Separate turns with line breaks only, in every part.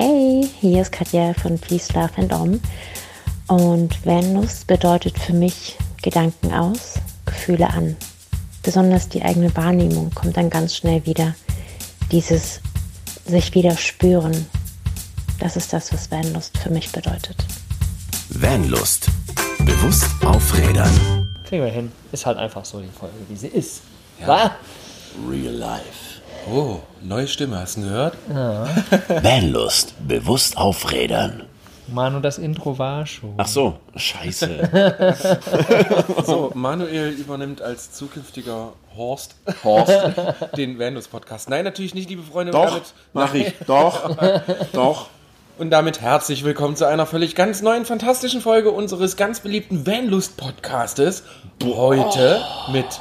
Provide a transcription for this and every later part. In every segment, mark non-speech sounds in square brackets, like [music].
Hey, hier ist Katja von Peace, Love and Om. Und Vanlust bedeutet für mich Gedanken aus, Gefühle an. Besonders die eigene Wahrnehmung kommt dann ganz schnell wieder. Dieses sich wieder spüren. Das ist das, was Vanlust für mich bedeutet.
Vanlust. Bewusst aufrädern.
Kriegen wir hin. Ist halt einfach so die Folge, wie sie ist. Ja.
Real life.
Oh, neue Stimme, hast du gehört? [laughs]
Vanlust. Bewusst aufrädern.
Manu, das Intro war schon.
Ach so, scheiße. [laughs]
So, Manuel übernimmt als zukünftiger Horst
Horst. [laughs]
den Vandus-Podcast. Nein, natürlich nicht, liebe Freunde.
Doch,
damit,
mach ich. Doch, doch.
Und damit herzlich willkommen zu einer völlig ganz neuen, fantastischen Folge unseres ganz beliebten Vanlust-Podcastes. Heute mit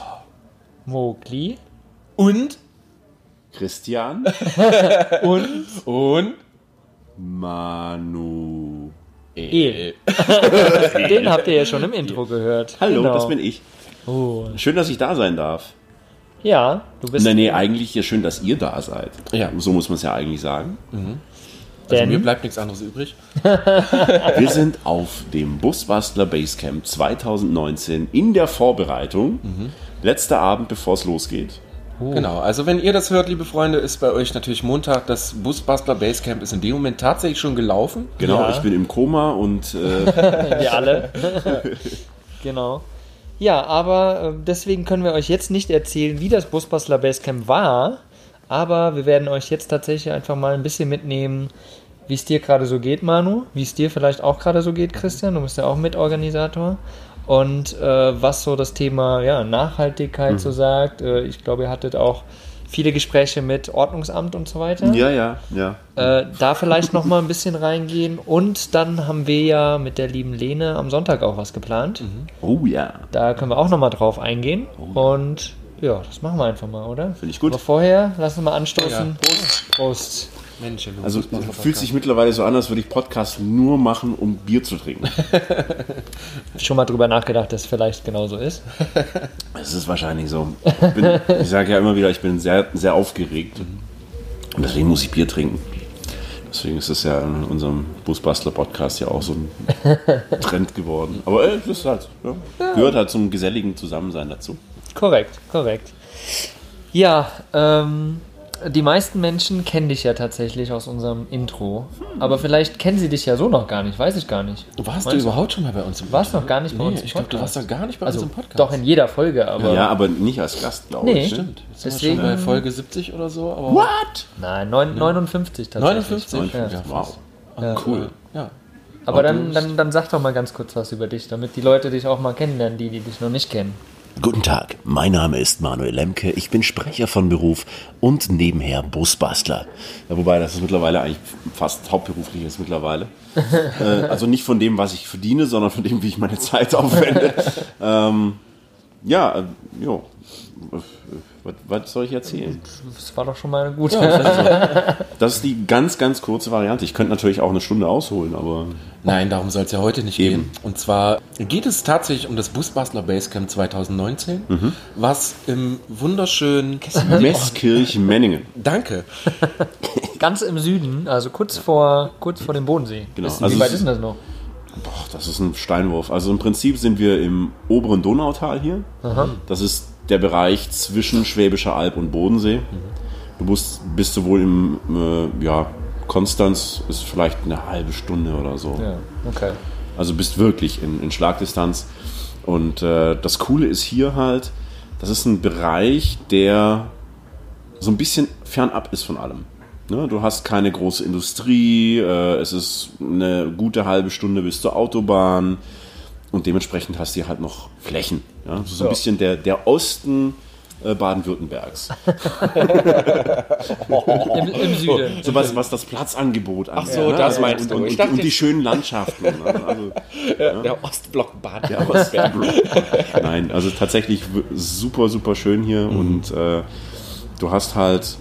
Mogli.
und
Christian. [laughs]
Und
und
Manu.
El. [laughs] Den habt ihr ja schon im Intro gehört.
Hallo,
Genau.
das bin ich.
Oh.
Schön, dass ich da sein darf.
Ja, du bist.
Nee, nee, eigentlich ja schön, dass ihr da seid.
Ja.
So muss man es ja eigentlich sagen.
also
Denn-
mir bleibt nichts anderes übrig. [laughs]
Wir sind auf dem Busbastler Basecamp 2019 in der Vorbereitung. Letzter Abend, bevor es losgeht.
Genau, also wenn ihr das hört, liebe Freunde, ist bei euch natürlich Montag. Das Busbastler Basecamp ist in dem Moment tatsächlich schon gelaufen.
Genau,
Ja.
ich bin im Koma und äh, [laughs]
Wir alle. [laughs] genau. Ja, aber äh, deswegen können wir euch jetzt nicht erzählen, wie das Busbastler Basecamp war. Aber wir werden euch jetzt tatsächlich einfach mal ein bisschen mitnehmen, wie es dir gerade so geht, Manu. Wie es dir vielleicht auch gerade so geht, Christian. Du bist ja auch Mitorganisator. Und äh, was so das Thema ja, Nachhaltigkeit so sagt. Äh, ich glaube, ihr hattet auch viele Gespräche mit Ordnungsamt und so weiter
ja, ja, ja.
äh, da vielleicht noch mal ein bisschen reingehen. Und dann haben wir ja mit der lieben Lene am Sonntag auch was geplant.
Oh ja.
Da können wir auch noch mal drauf eingehen. Und ja, das machen wir einfach mal, oder?
Finde ich gut.
Aber vorher, lass uns mal anstoßen.
Ja.
Prost. Prost.
Mensch, du
Also fühlt sich mittlerweile so an, als würde ich Podcast nur machen, um Bier zu trinken.
Schon mal drüber nachgedacht, dass es vielleicht genauso ist.
Es ist wahrscheinlich so. Ich, bin- ich sage ja immer wieder, ich bin sehr, sehr aufgeregt. Und deswegen muss ich Bier trinken. Deswegen ist es ja in unserem Busbastler-Podcast ja auch so ein [laughs] Trend geworden. Aber äh, das ist halt, ja, gehört halt zum geselligen Zusammensein dazu.
Korrekt, korrekt. Ja, ähm, die meisten Menschen kennen dich ja tatsächlich aus unserem Intro. Aber vielleicht kennen sie dich ja so noch gar nicht, weiß ich gar nicht.
Warst du
Meinst du?
überhaupt schon mal bei uns im
Du warst noch gar nicht bei
Nee,
uns im
ich glaube, du warst
Podcast.
doch gar nicht bei
Also,
uns im Podcast.
doch in jeder Folge, aber.
Ja, aber nicht als Gast, glaube
Nee.
ich.
Stimmt. Jetzt sind wir
Deswegen-
schon bei Folge 70 oder so. Aber
What?
Nein, neun, 59 tatsächlich.
59?
Ja.
Ja,
Wow.
Ja.
Cool.
Ja.
Aber dann, dann, dann sag doch mal ganz kurz was über dich, damit die Leute dich auch mal kennenlernen, die, die dich noch nicht kennen.
Guten Tag, mein Name ist Manuel Lemke, ich bin Sprecher von Beruf und nebenher Busbastler.
Ja, wobei das ist mittlerweile eigentlich fast hauptberuflich ist mittlerweile. [laughs] äh, also nicht von dem, was ich verdiene, sondern von dem, wie ich meine Zeit aufwende. [laughs] ähm, ja, äh, jo. Was, was soll ich erzählen?
Das war doch schon mal gut. [laughs]
Das ist die ganz, ganz kurze Variante. Ich könnte natürlich auch eine Stunde ausholen, aber
Nein, darum soll es ja heute nicht gehen. Und zwar geht es tatsächlich um das Busbastler Basecamp 2019, was im wunderschönen
Messkirch-Menningen.
Danke. [laughs]
Ganz im Süden, also kurz vor, kurz vor dem Bodensee.
Genau.
Ist,
Also
wie weit ist denn das noch?
Boah, das ist ein Steinwurf. Also im Prinzip sind wir im oberen Donautal hier. Das ist der Bereich zwischen Schwäbischer Alb und Bodensee. Du musst, bist sowohl im, äh, ja, Konstanz ist vielleicht eine halbe Stunde oder so.
Ja, okay.
Also bist wirklich in, in Schlagdistanz. Und äh, das Coole ist hier halt, das ist ein Bereich, der so ein bisschen fernab ist von allem. Ne? Du hast keine große Industrie, äh, es ist eine gute halbe Stunde bis zur Autobahn und dementsprechend hast du hier halt noch Flächen. Ja? So, so ein
Ja.
bisschen der, der Osten äh, Baden-Württembergs. [laughs]
Im, Im Süden.
So was, was das Platzangebot angeht.
so,
ne?
das
Also,
meinst
und,
du.
Und,
dachte
und die schönen Landschaften. Ne? Also, [laughs]
Der Ostblock Bad.
Ja, aber Nein, also tatsächlich super, super schön hier und äh, du hast halt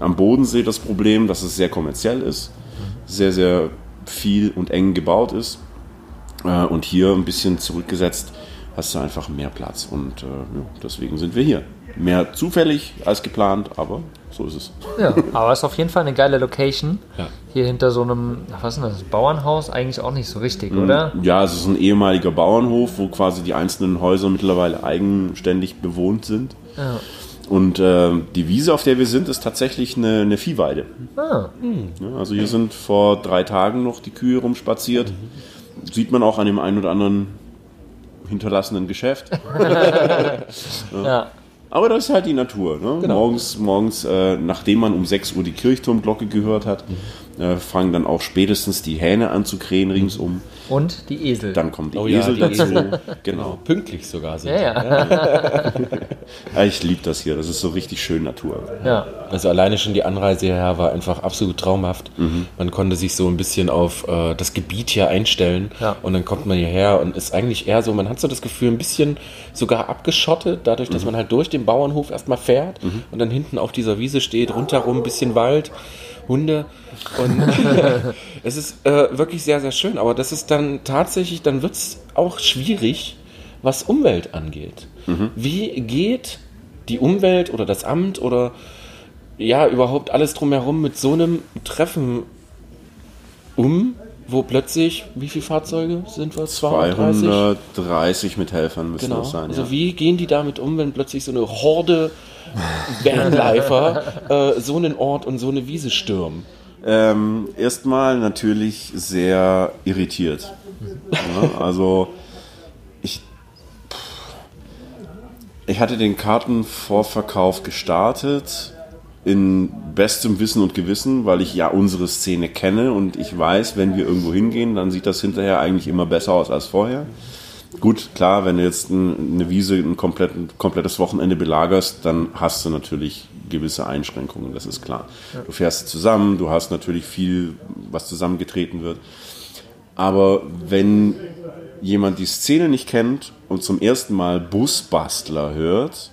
am Bodensee das Problem, dass es sehr kommerziell ist, sehr, sehr viel und eng gebaut ist äh, und hier ein bisschen zurückgesetzt hast du einfach mehr Platz und äh, ja, deswegen sind wir hier. Mehr zufällig als geplant, aber so ist es.
Ja, aber es ist auf jeden Fall eine geile Location.
Ja.
Hier hinter so einem, was ist das, Bauernhaus? Eigentlich auch nicht so richtig, oder?
Ja, es ist ein ehemaliger Bauernhof, wo quasi die einzelnen Häuser mittlerweile eigenständig bewohnt sind.
Ja.
Und äh, die Wiese, auf der wir sind, ist tatsächlich eine, eine Viehweide.
Ah,
Ja, also hier sind vor drei Tagen noch die Kühe rumspaziert. Sieht man auch an dem einen oder anderen hinterlassenen Geschäft. [laughs]
ja.
Aber das ist halt die Natur. Ne? Morgens, morgens äh, nachdem man um 6 Uhr die Kirchturmglocke gehört hat, äh, fangen dann auch spätestens die Hähne an zu krähen ringsum.
Und die Esel.
Dann kommen die
Oh ja,
Esel
die
dazu.
Esel. [laughs]
Genau.
Pünktlich sogar sind.
ja, ja,
Ja, [laughs] ich liebe das hier. Das ist so richtig schön Natur.
ja.
Also alleine schon die Anreise hierher war einfach absolut traumhaft. Man konnte sich so ein bisschen auf äh, das Gebiet hier einstellen
Ja.
und dann kommt man hierher und ist eigentlich eher so, man hat so das Gefühl, ein bisschen sogar abgeschottet, dadurch, dass man halt durch den Bauernhof erstmal fährt und dann hinten auf dieser Wiese steht, rundherum ein bisschen Wald, Hunde und [laughs] es ist äh, wirklich sehr, sehr schön, aber das ist dann tatsächlich, dann wird es auch schwierig, was Umwelt angeht. Wie geht die Umwelt oder das Amt oder ja, überhaupt alles drumherum mit so einem Treffen um, wo plötzlich, wie viele Fahrzeuge sind wir? 230?
230 mit Helfern müssen
Genau.
das sein.
also
ja.
wie gehen die damit um, wenn plötzlich so eine Horde Vanlifer äh, so einen Ort und so eine Wiese stürmen?
Ähm, erstmal natürlich sehr irritiert. Ja, also ich, ich hatte den Kartenvorverkauf gestartet in bestem Wissen und Gewissen, weil ich ja unsere Szene kenne und ich weiß, wenn wir irgendwo hingehen, dann sieht das hinterher eigentlich immer besser aus als vorher. Gut, klar, wenn du jetzt ein- eine Wiese ein komplett, ein komplettes Wochenende belagerst, dann hast du natürlich gewisse Einschränkungen, das ist klar. Du fährst zusammen, du hast natürlich viel, was zusammengetreten wird. Aber wenn jemand die Szene nicht kennt und zum ersten Mal Busbastler hört,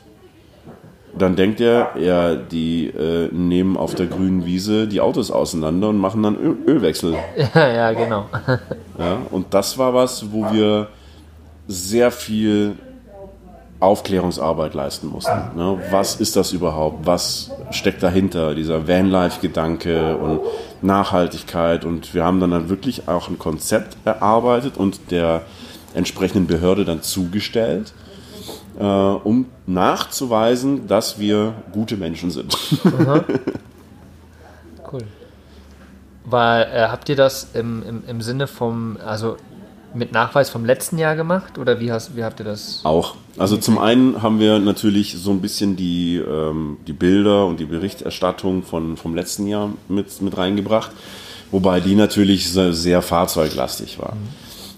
dann denkt er, ja, die äh, nehmen auf der grünen Wiese die Autos auseinander und machen dann Öl Ölwechsel.
Ja, ja, genau.
Ja, und das war was, wo wir sehr viel Aufklärungsarbeit leisten mussten. Ne? Was ist das überhaupt? Was steckt dahinter? Dieser Vanlife-Gedanke und Nachhaltigkeit. Und wir haben dann, dann wirklich auch ein Konzept erarbeitet und der entsprechenden Behörde dann zugestellt, äh, um nachzuweisen, dass wir gute Menschen sind. [laughs]
Cool. Weil, äh, habt ihr das im, im, im Sinne vom, also mit Nachweis vom letzten Jahr gemacht? Oder wie, hast, wie habt ihr das?
Auch. Also zum einen haben wir natürlich so ein bisschen die, ähm, die Bilder und die Berichterstattung von, vom letzten Jahr mit, mit reingebracht, wobei die natürlich sehr, sehr fahrzeuglastig war.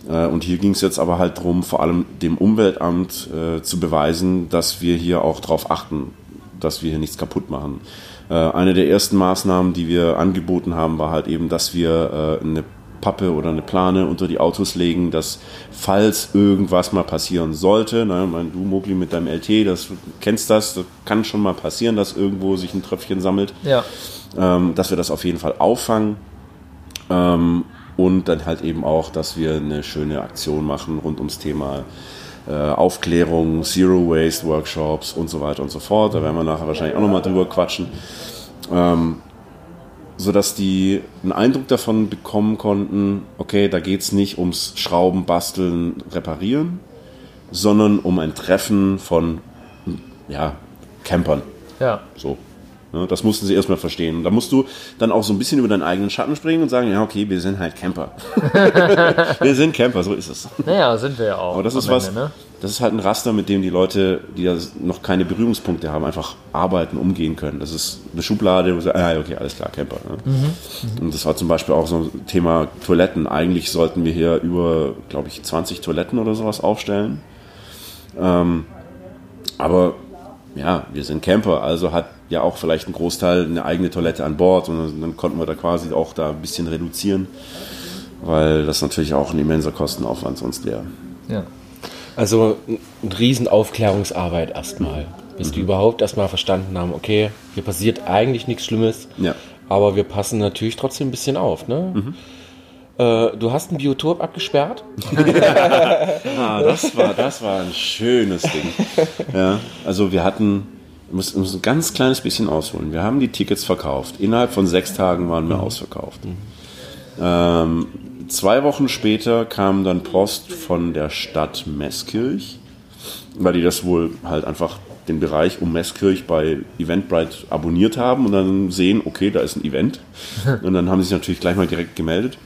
Äh, und hier ging es jetzt aber halt darum, vor allem dem Umweltamt äh, zu beweisen, dass wir hier auch darauf achten, dass wir hier nichts kaputt machen. Äh, eine der ersten Maßnahmen, die wir angeboten haben, war halt eben, dass wir äh, eine Pappe oder eine Plane unter die Autos legen, dass falls irgendwas mal passieren sollte, ne, mein, du Mogli mit deinem LT, das kennst das, das kann schon mal passieren, dass irgendwo sich ein Tröpfchen sammelt,
Ja.
ähm, dass wir das auf jeden Fall auffangen ähm, und dann halt eben auch, dass wir eine schöne Aktion machen rund ums Thema äh, Aufklärung, Zero Waste Workshops und so weiter und so fort. Da werden wir nachher wahrscheinlich auch nochmal drüber quatschen. Ähm, sodass die einen Eindruck davon bekommen konnten, okay, da geht es nicht ums Schrauben, Basteln, Reparieren, sondern um ein Treffen von ja, Campern.
Ja.
So. Ne, das mussten sie erstmal verstehen. Und da musst du dann auch so ein bisschen über deinen eigenen Schatten springen und sagen, ja, okay, wir sind halt Camper. [laughs] wir sind Camper, so ist es.
Naja, sind wir ja auch.
Aber das ist was,
Ende, ne?
das ist halt ein Raster, mit dem die Leute, die da noch keine Berührungspunkte haben, einfach arbeiten, umgehen können. Das ist eine Schublade, wo sie, ah, okay, alles klar, Camper. Ne? Und das war zum Beispiel auch so ein Thema Toiletten. Eigentlich sollten wir hier über, glaube ich, 20 Toiletten oder sowas aufstellen. Ähm, aber ja, wir sind Camper, also hat ja auch vielleicht ein Großteil eine eigene Toilette an Bord und dann konnten wir da quasi auch da ein bisschen reduzieren, weil das natürlich auch ein immenser Kostenaufwand sonst wäre.
Ja.
Also eine riesen Aufklärungsarbeit erstmal. Bis die überhaupt erstmal verstanden haben, okay, hier passiert eigentlich nichts Schlimmes,
Ja.
aber wir passen natürlich trotzdem ein bisschen auf. Ne? Äh, du hast ein Biotop abgesperrt. [laughs]
Ah, das war, das war ein schönes Ding. [laughs] Ja, also wir hatten muss, muss ein ganz kleines bisschen ausholen. Wir haben die Tickets verkauft. Innerhalb von sechs Tagen waren wir ausverkauft. Ähm, zwei Wochen später kam dann Post von der Stadt Meßkirch, weil die das wohl halt einfach den Bereich um Meßkirch bei Eventbrite abonniert haben und dann sehen, okay, da ist ein Event. [laughs] Und dann haben sie sich natürlich gleich mal direkt gemeldet.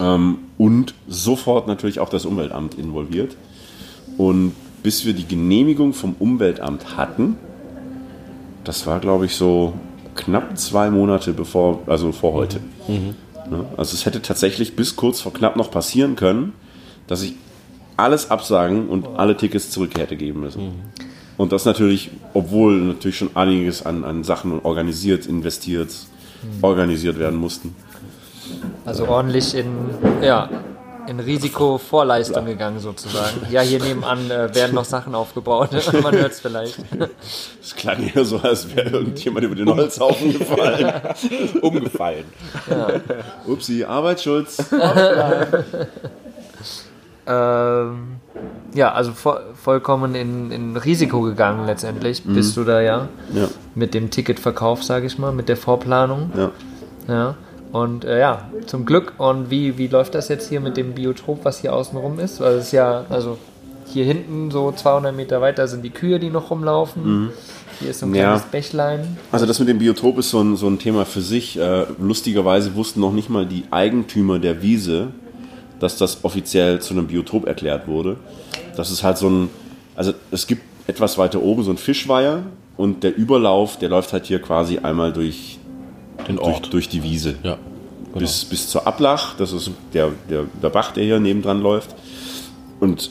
Ähm, und sofort natürlich auch das Umweltamt involviert. Und bis wir die Genehmigung vom Umweltamt hatten, das war glaube ich so knapp zwei Monate bevor, also vor heute. Ne? Also es hätte tatsächlich bis kurz vor knapp noch passieren können, dass ich alles absagen und alle Tickets zurück hätte geben müssen. Und das natürlich, obwohl natürlich schon einiges an, an Sachen organisiert, investiert, organisiert werden mussten.
Also ordentlich in, ja, in Risikovorleistung gegangen sozusagen. Ja, hier nebenan äh, werden noch Sachen aufgebaut. [laughs] Man hört es vielleicht.
Es klang eher so, als wäre irgendjemand über den Holzhaufen gefallen. [laughs]
Umgefallen.
Upsi, Arbeitsschutz. [laughs]
Ähm, ja, also vo vollkommen in, in Risiko gegangen letztendlich. Bist du da ja
Ja,
mit dem Ticketverkauf, sage ich mal, mit der Vorplanung.
ja.
Ja. Und äh, ja, zum Glück. Und wie, wie läuft das jetzt hier mit dem Biotop, was hier außen rum ist? Weil es ist ja, also hier hinten so 200 Meter weiter sind die Kühe, die noch rumlaufen. Hier ist so ein
Ja.
kleines Bächlein.
Also das mit dem Biotop ist so ein, so ein Thema für sich. Äh, lustigerweise wussten noch nicht mal die Eigentümer der Wiese, dass das offiziell zu einem Biotop erklärt wurde. Das ist halt so ein, also es gibt etwas weiter oben so ein Fischweiher und der Überlauf, der läuft halt hier quasi einmal durch,
Den
durch,
Ort.
durch die Wiese.
Ja.
bis, bis zur Ablach. Das ist der, der, der Bach, der hier nebendran läuft. Und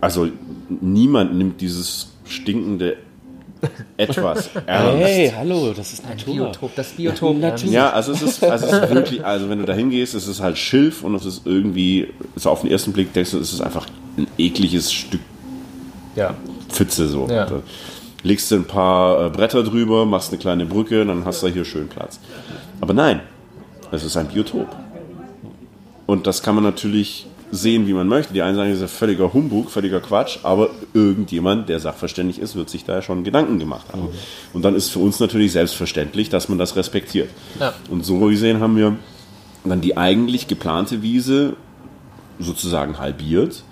also niemand nimmt dieses stinkende Etwas [laughs] ernst.
Hey, hallo, das ist
Ein
Natur.
Biotop, das Biotop.
natürlich.
Ja, also es ist, also es ist wirklich, also wenn du da hingehst, es ist halt Schilf und es ist irgendwie, so auf den ersten Blick denkst du, es ist einfach ein ekliges Stück
Ja.
Pfütze so.
Ja.
Legst du ein paar äh, Bretter drüber, machst eine kleine Brücke, dann hast du hier schön Platz. Aber nein, es ist ein Biotop. Und das kann man natürlich sehen, wie man möchte. Die einen sagen, das ist ja völliger Humbug, völliger Quatsch, aber irgendjemand, der sachverständig ist, wird sich da ja schon Gedanken gemacht haben. Und dann ist für uns natürlich selbstverständlich, dass man das respektiert.
Ja.
Und so gesehen haben wir dann die eigentlich geplante Wiese sozusagen halbiert,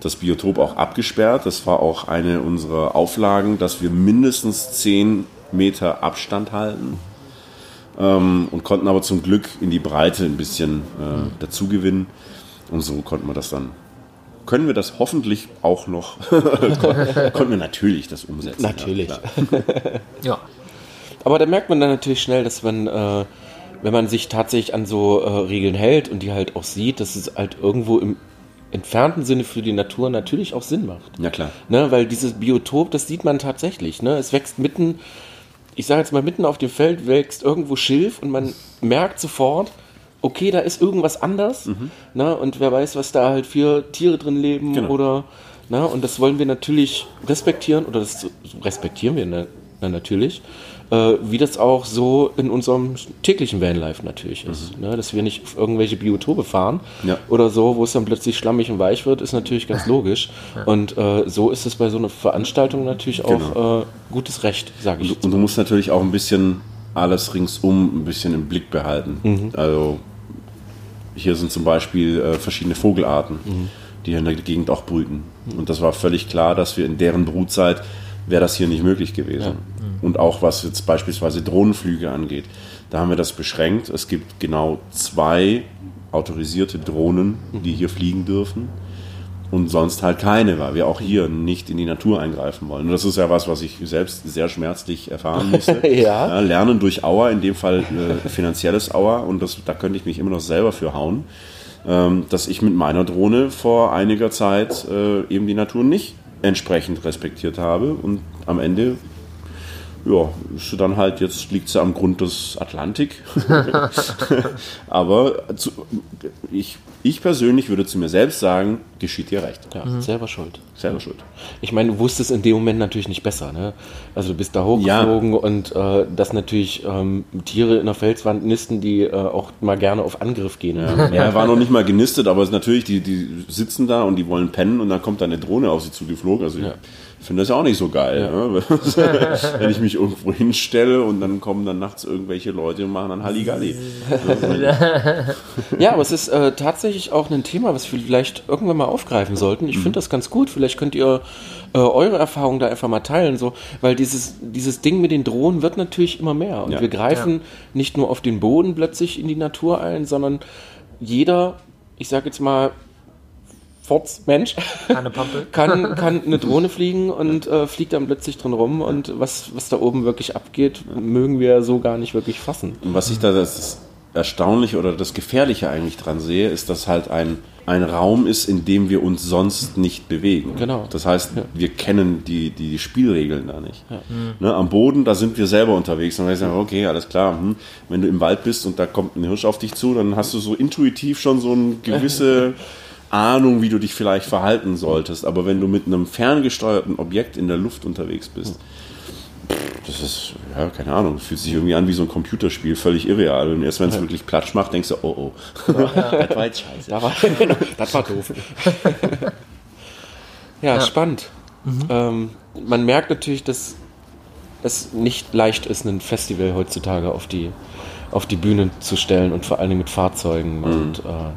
das Biotop auch abgesperrt. Das war auch eine unserer Auflagen, dass wir mindestens 10 Meter Abstand halten ähm, und konnten aber zum Glück in die Breite ein bisschen äh, dazu gewinnen. Und so konnten wir das dann. Können wir das hoffentlich auch noch? [laughs] konnten wir natürlich das umsetzen.
Natürlich.
Ja. [laughs]
Ja.
Aber da merkt man dann natürlich schnell, dass man, äh, wenn man sich tatsächlich an so äh, Regeln hält und die halt auch sieht, dass es halt irgendwo im entfernten Sinne für die Natur natürlich auch Sinn macht.
ja klar.
Ne, weil dieses Biotop, das sieht man tatsächlich. Ne? Es wächst mitten, ich sage jetzt mal, mitten auf dem Feld wächst irgendwo Schilf und man merkt sofort, okay, da ist irgendwas anders. Ne? Und wer weiß, was da halt für Tiere drin leben
Genau.
oder. Ne? Und das wollen wir natürlich respektieren oder das respektieren wir na, na, natürlich. Äh, wie das auch so in unserem täglichen Vanlife natürlich ist. Ne? Dass wir nicht auf irgendwelche Biotope fahren
Ja.
oder so, wo es dann plötzlich schlammig und weich wird, ist natürlich ganz [laughs] logisch. Und äh, so ist es bei so einer Veranstaltung natürlich auch
Genau.
äh, gutes Recht, sage ich.
Und, und du musst natürlich auch ein bisschen alles ringsum ein bisschen im Blick behalten. Also hier sind zum Beispiel äh, verschiedene Vogelarten, die hier in der Gegend auch brüten. Und das war völlig klar, dass wir in deren Brutzeit wäre das hier nicht möglich gewesen. Und auch was jetzt beispielsweise Drohnenflüge angeht, da haben wir das beschränkt. Es gibt genau zwei autorisierte Drohnen, die hier fliegen dürfen und sonst halt keine, weil wir auch hier nicht in die Natur eingreifen wollen. Und das ist ja was, was ich selbst sehr schmerzlich erfahren [laughs] musste.
Ja.
lernen durch Auer, in dem Fall äh, finanzielles Auer, und das, da könnte ich mich immer noch selber für hauen, ähm, dass ich mit meiner Drohne vor einiger Zeit äh, eben die Natur nicht entsprechend respektiert habe und am Ende ja, ist dann halt, jetzt liegt sie am Grund des Atlantik. [laughs] [laughs] Aber zu, ich, ich persönlich würde zu mir selbst sagen, geschieht dir recht.
Ja, selber schuld.
Selber schuld.
Ich meine, du wusstest in dem Moment natürlich nicht besser. Ne? Also du bist da hochgeflogen und äh, dass natürlich ähm, Tiere in der Felswand nisten, die äh, auch mal gerne auf Angriff gehen.
Ja, er war noch nicht mal genistet, aber es ist natürlich, die, die sitzen da und die wollen pennen und dann kommt da eine Drohne auf sie zugeflogen. Also
Ja.
ich finde das ja auch nicht so geil. Ne? [laughs] Wenn ich mich irgendwo hinstelle und dann kommen dann nachts irgendwelche Leute und machen dann Halligalli. [laughs]
Ja, aber es ist äh, tatsächlich auch ein Thema, was wir vielleicht irgendwann mal aufgreifen sollten. Ich finde das ganz gut. Vielleicht könnt ihr äh, eure Erfahrungen da einfach mal teilen, so, weil dieses, dieses Ding mit den Drohnen wird natürlich immer mehr. Und
Ja.
wir greifen nicht nur auf den Boden plötzlich in die Natur ein, sondern jeder, ich sag jetzt mal, Forts Mensch
Keine Pampe. [laughs]
kann, kann eine Drohne fliegen und äh, fliegt dann plötzlich drin rum und was, was da oben wirklich abgeht, mögen wir so gar nicht wirklich fassen.
Und was ich da das Erstaunliche oder das Gefährliche eigentlich dran sehe, ist, dass halt ein, ein Raum ist, in dem wir uns sonst nicht bewegen.
Genau.
Das heißt, wir kennen die, die Spielregeln da nicht. Ne, am Boden, da sind wir selber unterwegs und wir sagen, okay, alles klar, hm, wenn du im Wald bist und da kommt ein Hirsch auf dich zu, dann hast du so intuitiv schon so eine gewisse [laughs] Ahnung, wie du dich vielleicht verhalten solltest. Aber wenn du mit einem ferngesteuerten Objekt in der Luft unterwegs bist, das ist, ja, keine Ahnung, fühlt sich irgendwie an wie so ein Computerspiel, völlig irreal. Und erst wenn es wirklich Platsch macht, denkst du, oh oh, [laughs] das war jetzt scheiße.
Da war, [laughs] das war doof. [laughs] ja, spannend. Ähm, man merkt natürlich, dass es nicht leicht ist, ein Festival heutzutage auf die, auf die Bühne zu stellen und vor allen Dingen mit Fahrzeugen. Und äh,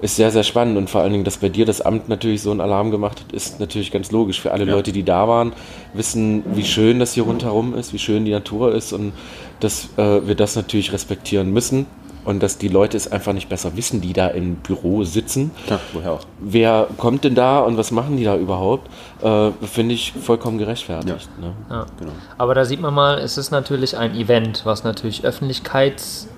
ist sehr, sehr spannend. Und vor allen Dingen, dass bei dir das Amt natürlich so einen Alarm gemacht hat, ist natürlich ganz logisch. Für alle
Ja.
Leute, die da waren, wissen, wie schön das hier rundherum ist, wie schön die Natur ist und dass äh, wir das natürlich respektieren müssen. Und dass die Leute es einfach nicht besser wissen, die da im Büro sitzen.
Ja, woher auch?
Wer kommt denn da und was machen die da überhaupt? Äh, Finde ich vollkommen gerechtfertigt. Ne?
Ja.
Genau.
Aber da sieht man mal, es ist natürlich ein Event, was natürlich Öffentlichkeits,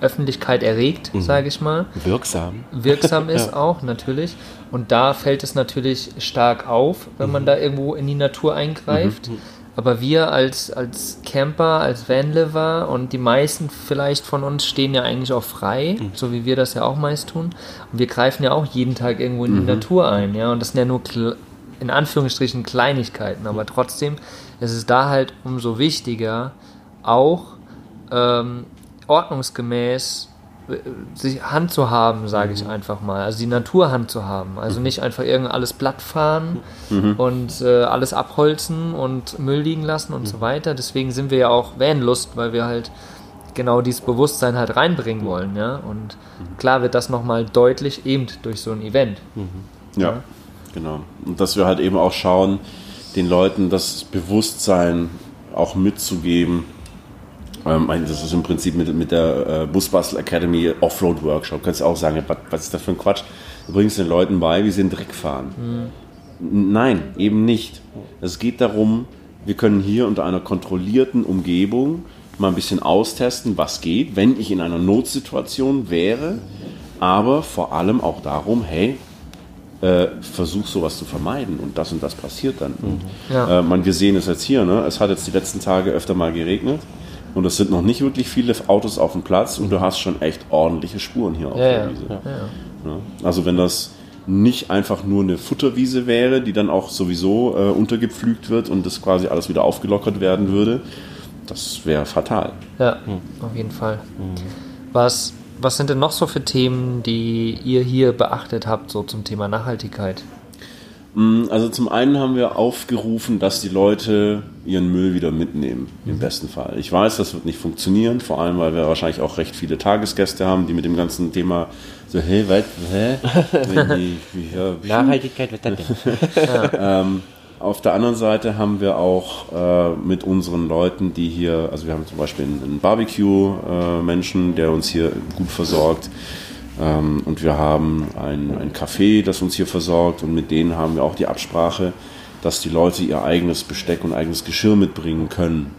Öffentlichkeit erregt, sage ich mal.
Wirksam.
Wirksam [laughs] ist auch natürlich. Und da fällt es natürlich stark auf, wenn man da irgendwo in die Natur eingreift. Aber wir als, als Camper, als Vanliver und die meisten vielleicht von uns stehen ja eigentlich auch frei, so wie wir das ja auch meist tun. Und wir greifen ja auch jeden Tag irgendwo in die Natur ein, ja. Und das sind ja nur in Anführungsstrichen Kleinigkeiten, aber trotzdem ist es da halt umso wichtiger, auch ähm, ordnungsgemäß äh, sich Hand zu haben, sage ich einfach mal. Also die Naturhand zu haben. Also nicht einfach irgend alles platt fahren und äh, alles abholzen und Müll liegen lassen und so weiter. Deswegen sind wir ja auch Vanlust, weil wir halt genau dieses Bewusstsein halt reinbringen wollen. Ja? Und klar wird das nochmal deutlich eben durch so ein Event.
Ja, genau. Und dass wir halt eben auch schauen, den Leuten das Bewusstsein auch mitzugeben. Ähm, ein- das ist im Prinzip mit, mit der äh, Busbastel Academy Offroad Workshop. Kannst du auch sagen, was, was ist das für ein Quatsch? Du bringst den Leuten bei, wie sie den Dreck fahren. N- Nein, eben nicht. Es geht darum, wir können hier unter einer kontrollierten Umgebung mal ein bisschen austesten, was geht, wenn ich in einer Notsituation wäre. Aber vor allem auch darum, hey, äh, versuch sowas zu vermeiden und das und das passiert dann.
Ja.
Äh, man, wir sehen es jetzt hier, ne? es hat jetzt die letzten Tage öfter mal geregnet und es sind noch nicht wirklich viele Autos auf dem Platz und du hast schon echt ordentliche Spuren hier auf
Ja,
der
ja.
Wiese.
Ja.
Ja. Also wenn das nicht einfach nur eine Futterwiese wäre, die dann auch sowieso äh, untergepflügt wird und das quasi alles wieder aufgelockert werden würde, das wäre fatal.
Ja, auf jeden Fall. Was, was sind denn noch so für Themen, die ihr hier beachtet habt, so zum Thema Nachhaltigkeit?
Mm, Also zum einen haben wir aufgerufen, dass die Leute ihren Müll wieder mitnehmen, im besten Fall. Ich weiß, das wird nicht funktionieren, vor allem, weil wir wahrscheinlich auch recht viele Tagesgäste haben, die mit dem ganzen Thema so, hey, was, hä? [laughs] Die, ja,
Nachhaltigkeit wird dann [laughs]
Auf der anderen Seite haben wir auch äh, mit unseren Leuten, die hier, also wir haben zum Beispiel einen, einen Barbecue-Menschen, der uns hier gut versorgt. Ähm, und wir haben ein, ein Café, das uns hier versorgt. Und mit denen haben wir auch die Absprache, dass die Leute ihr eigenes Besteck und eigenes Geschirr mitbringen können.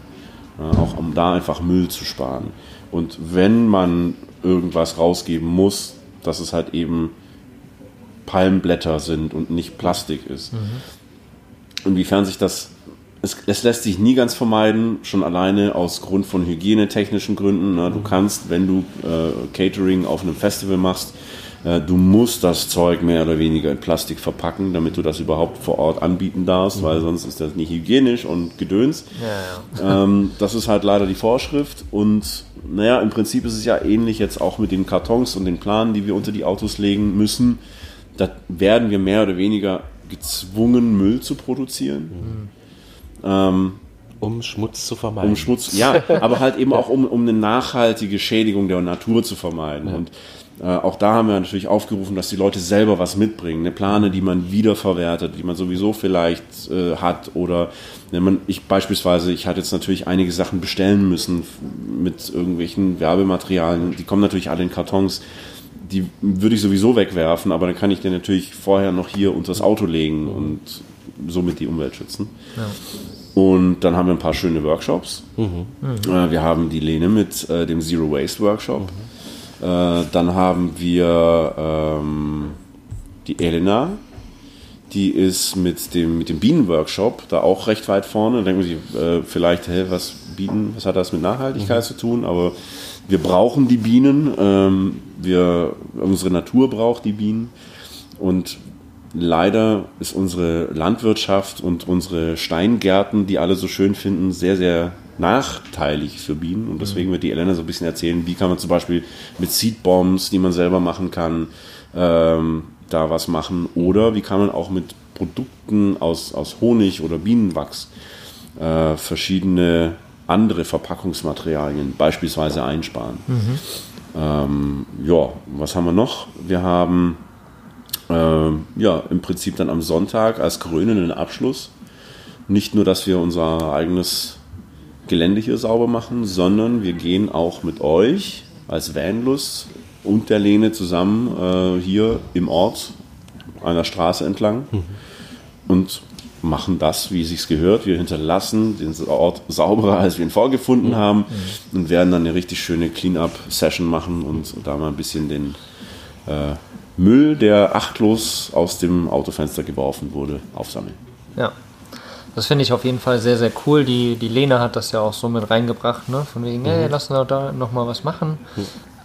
Ja, auch um da einfach Müll zu sparen. Und wenn man irgendwas rausgeben muss, dass es halt eben Palmblätter sind und nicht Plastik ist inwiefern sich das, es, es lässt sich nie ganz vermeiden, schon alleine aus Grund von hygienetechnischen Gründen. Ne? Du kannst, wenn du äh, Catering auf einem Festival machst, Äh, du musst das Zeug mehr oder weniger in Plastik verpacken, damit du das überhaupt vor Ort anbieten darfst, weil sonst ist das nicht hygienisch und gedöns. Ähm, [laughs] das ist halt leider die Vorschrift und naja, im Prinzip ist es ja ähnlich jetzt auch mit den Kartons und den Planen, die wir unter die Autos legen müssen. Da werden wir mehr oder weniger gezwungen, Müll zu produzieren. Ähm,
Um Schmutz zu vermeiden.
um Schmutz, ja, [laughs] aber halt eben auch um, um eine nachhaltige Schädigung der Natur zu vermeiden. Und äh, auch da haben wir natürlich aufgerufen, dass die Leute selber was mitbringen. Eine Plane, die man wiederverwertet, die man sowieso vielleicht äh, hat. Oder wenn man, ich beispielsweise, ich hatte jetzt natürlich einige Sachen bestellen müssen mit irgendwelchen Werbematerialien. Die kommen natürlich alle in Kartons. Die würde ich sowieso wegwerfen, aber dann kann ich den natürlich vorher noch hier unter das Auto legen und somit die Umwelt schützen. Und dann haben wir ein paar schöne Workshops. Äh, wir haben die Lene mit äh, dem Zero Waste Workshop. Äh, dann haben wir ähm, die Elena, die ist mit dem, mit dem Bienenworkshop da auch recht weit vorne. Da denkt man sich äh, vielleicht, hä, was Bienen, was hat das mit Nachhaltigkeit zu tun? Aber wir brauchen die Bienen. Ähm, wir, unsere Natur braucht die Bienen. Und leider ist unsere Landwirtschaft und unsere Steingärten, die alle so schön finden, sehr, sehr nachteilig für Bienen. Und deswegen wird die Elena so ein bisschen erzählen, wie kann man zum Beispiel mit Seedbombs, die man selber machen kann, ähm, da was machen. Oder wie kann man auch mit Produkten aus, aus Honig oder Bienenwachs äh, verschiedene andere Verpackungsmaterialien beispielsweise einsparen. Ähm, ja, was haben wir noch? Wir haben ja, im Prinzip dann am Sonntag als krönenden Abschluss. Nicht nur, dass wir unser eigenes Gelände hier sauber machen, sondern wir gehen auch mit euch als Vanlust und der Lene zusammen äh, hier im Ort einer Straße entlang und machen das, wie es sich gehört. Wir hinterlassen den Ort sauberer, als wir ihn vorgefunden haben und werden dann eine richtig schöne Clean-up-Session machen und da mal ein bisschen den äh, Müll, der achtlos aus dem Autofenster geworfen wurde, aufsammeln.
Ja. Das finde ich auf jeden Fall sehr, sehr cool. Die, die Lena hat das ja auch so mit reingebracht, ne? Von wegen, hey, lass uns da nochmal was machen.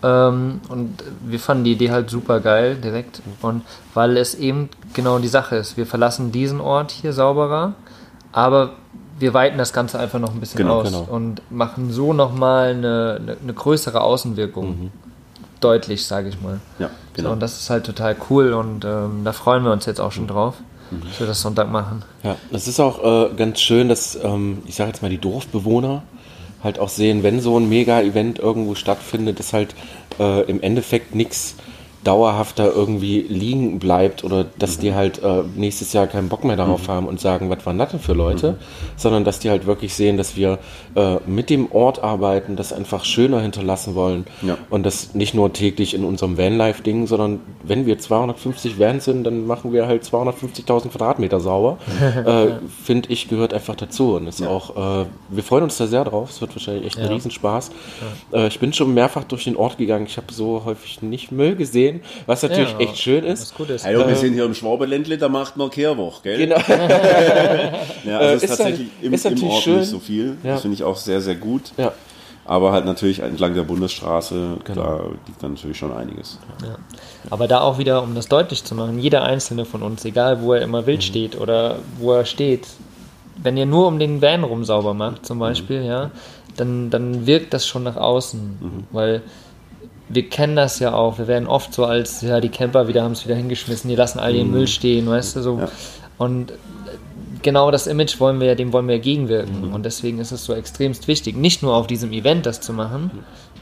Ähm, und wir fanden die Idee halt super geil direkt. Und weil es eben genau die Sache ist, wir verlassen diesen Ort hier sauberer, aber wir weiten das Ganze einfach noch ein bisschen
Genau,
aus
genau.
und machen so nochmal eine, eine, eine größere Außenwirkung. Deutlich, sage ich mal.
Ja,
So,
genau.
und das ist halt total cool und ähm, da freuen wir uns jetzt auch schon drauf, dass wir das Sonntag machen.
Ja, das ist auch äh, ganz schön, dass, ähm, ich sage jetzt mal, die Dorfbewohner halt auch sehen, wenn so ein Mega-Event irgendwo stattfindet, dass halt äh, im Endeffekt nichts dauerhafter irgendwie liegen bleibt oder dass die halt äh, nächstes Jahr keinen Bock mehr darauf haben und sagen, was waren das denn für Leute, sondern dass die halt wirklich sehen, dass wir äh, mit dem Ort arbeiten, das einfach schöner hinterlassen wollen
Ja.
und das nicht nur täglich in unserem Vanlife-Ding, sondern wenn wir 250 Vans sind, dann machen wir halt 250.000 Quadratmeter sauber. [laughs] äh, Finde ich, gehört einfach dazu. Und ist auch, äh, wir freuen uns da sehr drauf. Es wird wahrscheinlich echt ein
Ja.
Riesenspaß. Äh, ich bin schon mehrfach durch den Ort gegangen. Ich habe so häufig nicht Müll gesehen, was natürlich
Ja,
echt schön ist.
gut ist.
Hey, wir sind hier im Schwaberländle, da macht man Kehrwoch, gell?
Genau. [laughs]
Ja, also [laughs]
Äh,
ist,
ist
tatsächlich
halt-
im,
ist
im Ort
schön.
nicht so viel.
Ja.
Das finde ich auch sehr, sehr gut.
Ja.
Aber halt natürlich entlang der Bundesstraße,
Genau.
da liegt dann natürlich schon einiges.
Aber da auch wieder, um das deutlich zu machen, jeder einzelne von uns, egal wo er immer
Mhm.
wild steht oder wo er steht, wenn ihr nur um den Van rum sauber macht,
Mhm.
zum Beispiel, ja, dann, dann wirkt das schon nach außen.
Mhm.
Weil wir kennen das ja auch, wir werden oft so als, ja, die Camper wieder haben es wieder hingeschmissen, die lassen all ihren Müll stehen, weißt du, so.
Mhm. Ja.
Und genau das Image wollen wir ja, dem wollen wir ja gegenwirken.
Mhm.
Und deswegen ist es so extremst wichtig, nicht nur auf diesem Event das zu machen,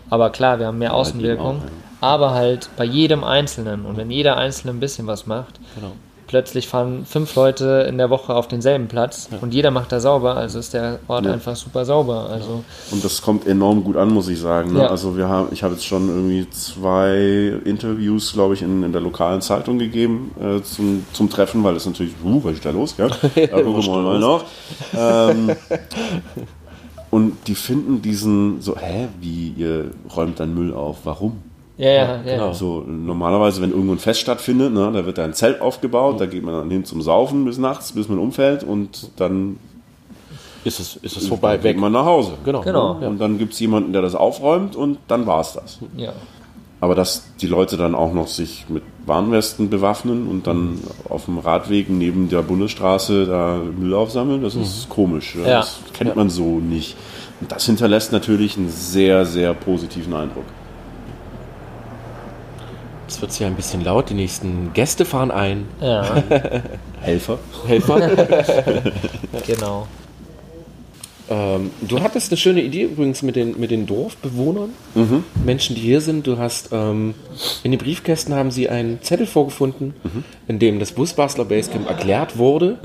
aber klar, wir haben mehr Außenwirkung, aber halt bei jedem Einzelnen. Und wenn jeder Einzelne ein bisschen was macht,
Genau.
Plötzlich fahren fünf Leute in der Woche auf denselben Platz und jeder macht da sauber, also ist der Ort
Ja.
einfach super sauber. Also
Und das kommt enorm gut an, muss ich sagen. Ne?
Ja.
Also wir haben, ich habe jetzt schon irgendwie zwei Interviews, glaube ich, in, in der lokalen Zeitung gegeben äh, zum, zum Treffen, weil es natürlich, uh, was ist da los? Ja? [laughs] Da gucken wir mal noch. Ähm, [laughs] und die finden diesen so, hä, wie ihr räumt dann Müll auf? Warum?
Ja, ja, ja.
genau.
So, normalerweise, wenn irgendwo ein Fest stattfindet, ne, da wird da ein Zelt aufgebaut, da geht man dann hin zum Saufen bis nachts, bis man umfällt und dann
Ist es, ist es vorbei,
geht
weg.
man nach Hause.
Genau.
Genau.
Ja.
Und dann gibt es jemanden, der das aufräumt und dann war es das.
ja.
aber dass die Leute dann auch noch sich mit Warnwesten bewaffnen und dann auf dem Radweg neben der Bundesstraße da Müll aufsammeln, das ist komisch. Ja.
Ja.
Das kennt man so nicht. Und das hinterlässt natürlich einen sehr, sehr positiven Eindruck.
Jetzt wird es ja ein bisschen laut. Die nächsten Gäste fahren ein.
Ja, [laughs]
Helfer?
Helfer. [laughs]
genau.
ähm, du hattest eine schöne Idee übrigens mit den, mit den Dorfbewohnern, Menschen, die hier sind. Du hast ähm, in den Briefkästen haben sie einen Zettel vorgefunden, in dem das Busbastler Basecamp erklärt wurde,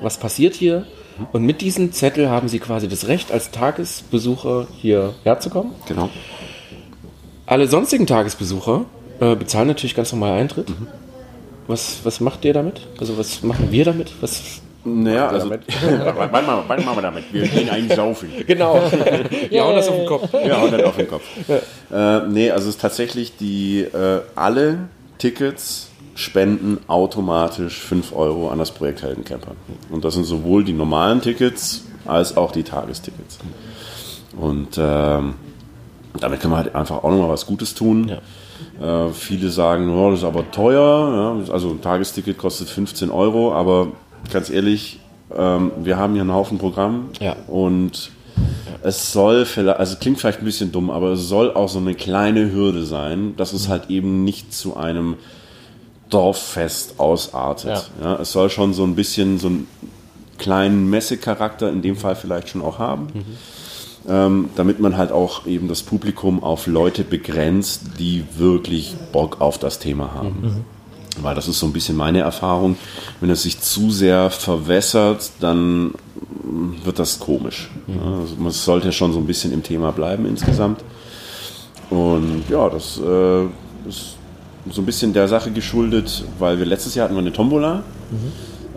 was passiert hier. Und mit diesem Zettel haben sie quasi das Recht, als Tagesbesucher hier herzukommen.
Genau.
Alle sonstigen Tagesbesucher äh, bezahlen natürlich ganz normal Eintritt. Was, was macht ihr damit? Also was machen wir damit? Was,
Naja, also. [laughs] wann, machen, wann machen wir damit? Wir gehen eigentlich saufen. [laughs]
genau. [laughs] Wir hauen das auf den Kopf.
Ja, und dann auf den Kopf. Äh, nee, also es ist tatsächlich die, äh, alle Tickets spenden automatisch 5 Euro an das Projekt Heldencamper. Und das sind sowohl die normalen Tickets als auch die Tagestickets. Und ähm, damit kann man halt einfach auch nochmal was Gutes tun. Äh, viele sagen, oh, das ist aber teuer. Ja, also ein Tagesticket kostet 15 Euro, aber ganz ehrlich, ähm, wir haben hier einen Haufen Programm
Ja.
und es soll vielleicht, also klingt vielleicht ein bisschen dumm, aber es soll auch so eine kleine Hürde sein, dass es halt eben nicht zu einem Dorffest ausartet. Ja. es soll schon so ein bisschen so einen kleinen Messecharakter in dem Fall vielleicht schon auch haben. Ähm, damit man halt auch eben das Publikum auf Leute begrenzt, die wirklich Bock auf das Thema haben. Weil das ist so ein bisschen meine Erfahrung. Wenn es sich zu sehr verwässert, dann wird das komisch. Ja, also man sollte schon so ein bisschen im Thema bleiben insgesamt. Und ja, das äh, ist so ein bisschen der Sache geschuldet, weil wir letztes Jahr hatten wir eine Tombola.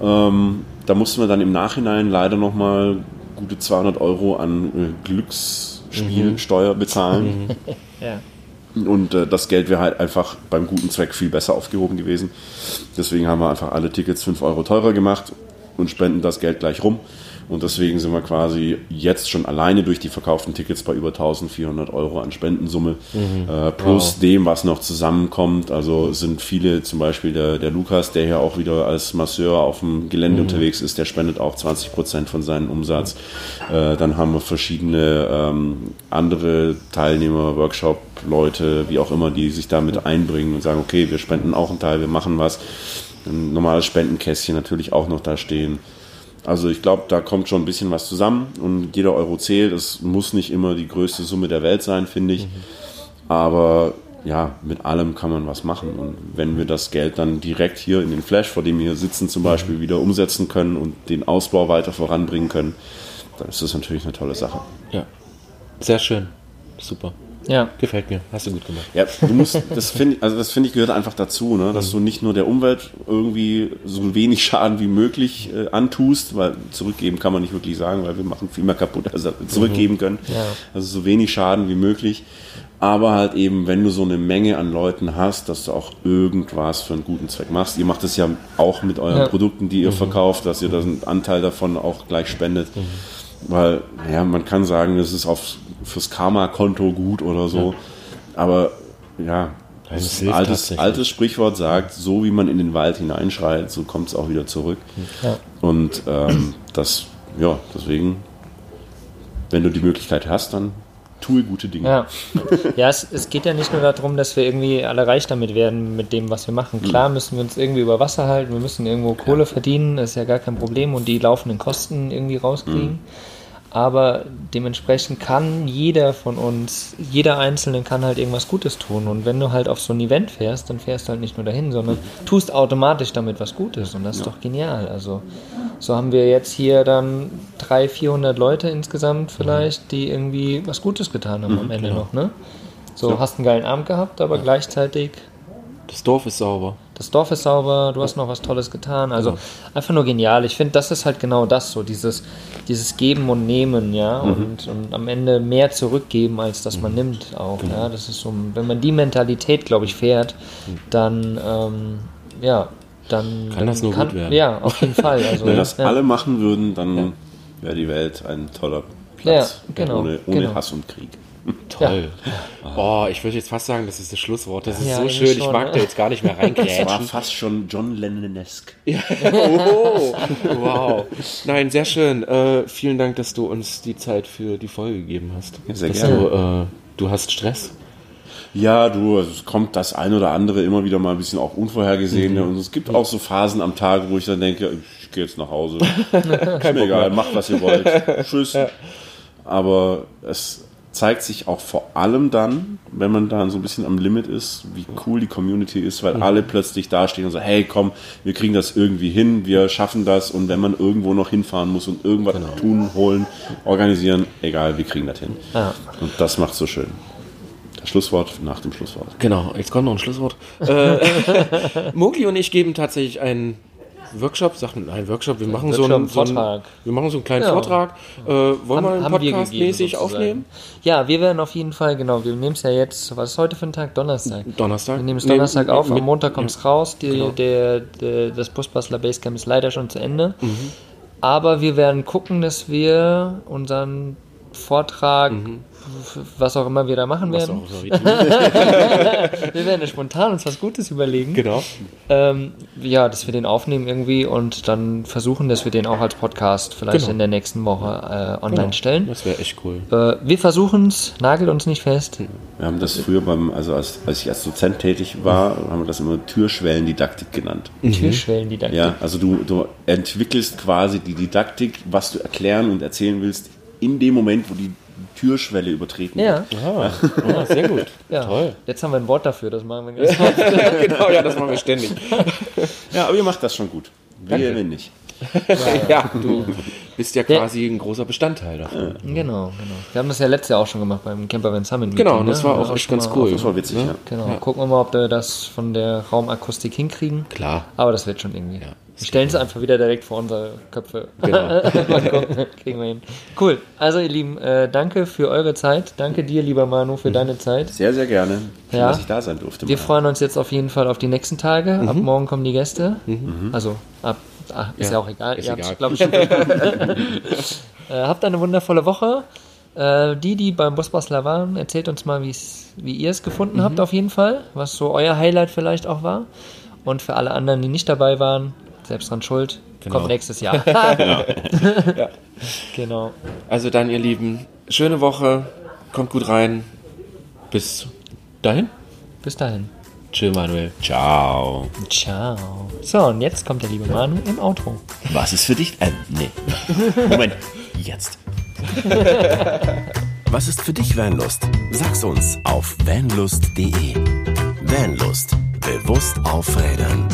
Ähm, da mussten wir dann im Nachhinein leider nochmal gute 200 Euro an äh, Glücksspielsteuer bezahlen. [laughs]
Ja.
Und äh, das Geld wäre halt einfach beim guten Zweck viel besser aufgehoben gewesen. Deswegen haben wir einfach alle Tickets 5 Euro teurer gemacht und spenden das Geld gleich rum. Und deswegen sind wir quasi jetzt schon alleine durch die verkauften Tickets bei über 1400 Euro an Spendensumme. Äh, plus dem, was noch zusammenkommt. Also sind viele, zum Beispiel der, der Lukas, der ja auch wieder als Masseur auf dem Gelände unterwegs ist, der spendet auch 20 Prozent von seinem Umsatz. Äh, dann haben wir verschiedene ähm, andere Teilnehmer, Workshop-Leute, wie auch immer, die sich damit einbringen und sagen, okay, wir spenden auch einen Teil, wir machen was. Ein normales Spendenkästchen natürlich auch noch da stehen. Also ich glaube, da kommt schon ein bisschen was zusammen und jeder Euro zählt. Es muss nicht immer die größte Summe der Welt sein, finde ich. Aber ja, mit allem kann man was machen. Und wenn wir das Geld dann direkt hier in den Flash, vor dem wir hier sitzen, zum Beispiel wieder umsetzen können und den Ausbau weiter voranbringen können, dann ist das natürlich eine tolle Sache.
Ja. Sehr schön. Super.
Ja.
Gefällt mir. Hast du gut gemacht.
Ja, du musst, das finde also das finde ich gehört einfach dazu, ne? dass du nicht nur der Umwelt irgendwie so wenig Schaden wie möglich äh, antust, weil zurückgeben kann man nicht wirklich sagen, weil wir machen viel mehr kaputt, als wir zurückgeben können.
Ja.
Also so wenig Schaden wie möglich. Aber halt eben, wenn du so eine Menge an Leuten hast, dass du auch irgendwas für einen guten Zweck machst. Ihr macht es ja auch mit euren
Ja.
Produkten, die ihr verkauft, dass ihr da einen Anteil davon auch gleich spendet. Weil, ja, man kann sagen, das ist auf, fürs Karma-Konto gut oder so. Aber ja, das
hilft
altes, altes Sprichwort sagt, so wie man in den Wald hineinschreit, so kommt es auch wieder zurück.
Ja.
Und ähm, das, ja, deswegen, wenn du die Möglichkeit hast, dann tue gute Dinge.
Ja, ja es, es geht ja nicht nur darum, dass wir irgendwie alle reich damit werden, mit dem, was wir machen. Klar müssen wir uns irgendwie über Wasser halten, wir müssen irgendwo Kohle verdienen, das ist ja gar kein Problem und die laufenden Kosten irgendwie rauskriegen. Aber dementsprechend kann jeder von uns, jeder Einzelne kann halt irgendwas Gutes tun. Und wenn du halt auf so ein Event fährst, dann fährst du halt nicht nur dahin, sondern tust automatisch damit was Gutes. Und das ist doch genial. Also so haben wir jetzt hier dann 300, 400 Leute insgesamt vielleicht, die irgendwie was Gutes getan haben am Ende noch. Ne? So, hast einen geilen Abend gehabt, aber gleichzeitig
Das Dorf ist sauber.
das Dorf ist sauber, du hast noch was Tolles getan. Also einfach nur genial. Ich finde, das ist halt genau das so, dieses, dieses Geben und Nehmen, ja, und, und am Ende mehr zurückgeben, als dass man nimmt auch. Ja, das ist so, wenn man die Mentalität, glaube ich, fährt, dann, ähm, ja, dann
Kann
dann
das nur gut werden.
Ja, auf jeden Fall. [laughs] Also,
Wenn das
ja.
alle machen würden, dann wäre die Welt ein toller Platz.
Ja, genau,
Ohne, ohne
genau.
Hass und Krieg. [laughs]
Toll. Boah, ich würde jetzt fast sagen, das ist das Schlusswort. Das ist
Ja,
so schön. Ich
schon,
mag
ne?
da jetzt gar nicht mehr [laughs]
Das war
reingrätschen.
fast schon John Lennon-esque. [laughs]
oh, wow. Nein, sehr schön. Äh, vielen Dank, dass du uns die Zeit für die Folge gegeben hast.
Ja, sehr
dass
gerne.
Du, äh, du hast Stress.
Ja, du, also es kommt das ein oder andere immer wieder mal ein bisschen auch unvorhergesehene. Und es gibt auch so Phasen am Tag, wo ich dann denke, ich gehe jetzt nach Hause. ist mir egal, macht was ihr wollt. Tschüss. Aber es zeigt sich auch vor allem dann, wenn man dann so ein bisschen am Limit ist, wie cool die Community ist, weil alle plötzlich dastehen und sagen, hey komm, wir kriegen das irgendwie hin, wir schaffen das und wenn man irgendwo noch hinfahren muss und irgendwas tun, holen, organisieren, egal, wir kriegen das hin.
Ja.
Und das macht so schön. Das Schlusswort nach dem Schlusswort.
Genau, jetzt kommt noch ein Schlusswort. Äh, [laughs] Mogli und ich geben tatsächlich einen Workshop, sagt nein, Workshop, wir machen so
Workshop,
einen, so einen
Vortrag.
wir machen so einen kleinen
Ja.
Vortrag. Äh, wollen wir einen
Haben wir
Podcast
gegeben,
mäßig
sozusagen.
aufnehmen?
Ja, wir werden auf jeden Fall, genau, wir nehmen es ja jetzt, was ist heute für ein Tag? Donnerstag.
Donnerstag.
Wir nehmen es
Nee,
Donnerstag auf, am
mit-
Montag kommt es raus. Die,
genau.
der, der, das Busbastler Basecamp ist leider schon zu Ende.
Mhm.
Aber wir werden gucken, dass wir unseren Vortrag, f- was auch immer wir da machen
Mhm. Was
werden, [laughs] wir werden ja spontan uns was Gutes überlegen.
genau.
Ähm, ja, dass wir den aufnehmen irgendwie und dann versuchen, dass wir den auch als Podcast vielleicht
Genau.
in der nächsten Woche äh, online stellen.
Das wäre echt cool.
Äh, wir versuchen es, nagelt uns nicht fest.
Wir haben das früher beim, also als, als ich als Dozent tätig war, haben wir das immer Türschwellendidaktik genannt.
Türschwellen, die da
Ja, also du, du entwickelst quasi die Didaktik, was du erklären und erzählen willst, in dem Moment, wo die Türschwelle übertreten
Ja,
Ah, ah, sehr gut. [laughs]
ja.
Toll.
Jetzt haben wir ein Wort dafür, das machen wir ganz [laughs]
genau, ja, das machen wir ständig.
Ja, aber ihr macht das schon gut. Wir wenn nicht. [laughs]
ja, du bist ja quasi ein großer Bestandteil davon.
Genau, genau. Wir haben das ja letztes Jahr auch schon gemacht beim Camper Van Summit.
Genau,
Meeting,
und das
ne?
war auch echt ganz cool.
Das war witzig, ja.
Genau, gucken wir mal, ob wir das von der Raumakustik hinkriegen.
Klar.
Aber das wird schon irgendwie. wir stellen es einfach wieder direkt vor unsere Köpfe.
Genau. [laughs]
mal gucken, kriegen wir hin. Cool. Also ihr Lieben, äh, danke für eure Zeit. Danke dir, lieber Manu, für deine Zeit.
Sehr, sehr gerne. Schön,
Ja.
dass ich da sein durfte.
Wir
mal.
freuen uns jetzt auf jeden Fall auf die nächsten Tage. Ab morgen kommen die Gäste. Also ab, ah, ist ja,
Ja,
auch egal.
ist
Ihr
egal.
glaub ich, schon [laughs] [laughs] äh, habt eine wundervolle Woche. Äh, die, die beim Busbastler waren, erzählt uns mal, wie ihr es gefunden habt auf jeden Fall. Was so euer Highlight vielleicht auch war. Und für alle anderen, die nicht dabei waren, selbst dran schuld. Kommt nächstes Jahr. [laughs] Genau.
Also dann, ihr Lieben, schöne Woche. Kommt gut rein. Bis dahin.
Bis dahin.
Chill, Manuel.
Ciao.
Ciao. So, und jetzt kommt der liebe Manu im Outro.
Was ist für dich? Ähm, nee. [laughs] Moment, jetzt. [laughs] Was ist für dich Vanlust? Sag's uns auf vanlust.de. Vanlust. Bewusst aufrädern.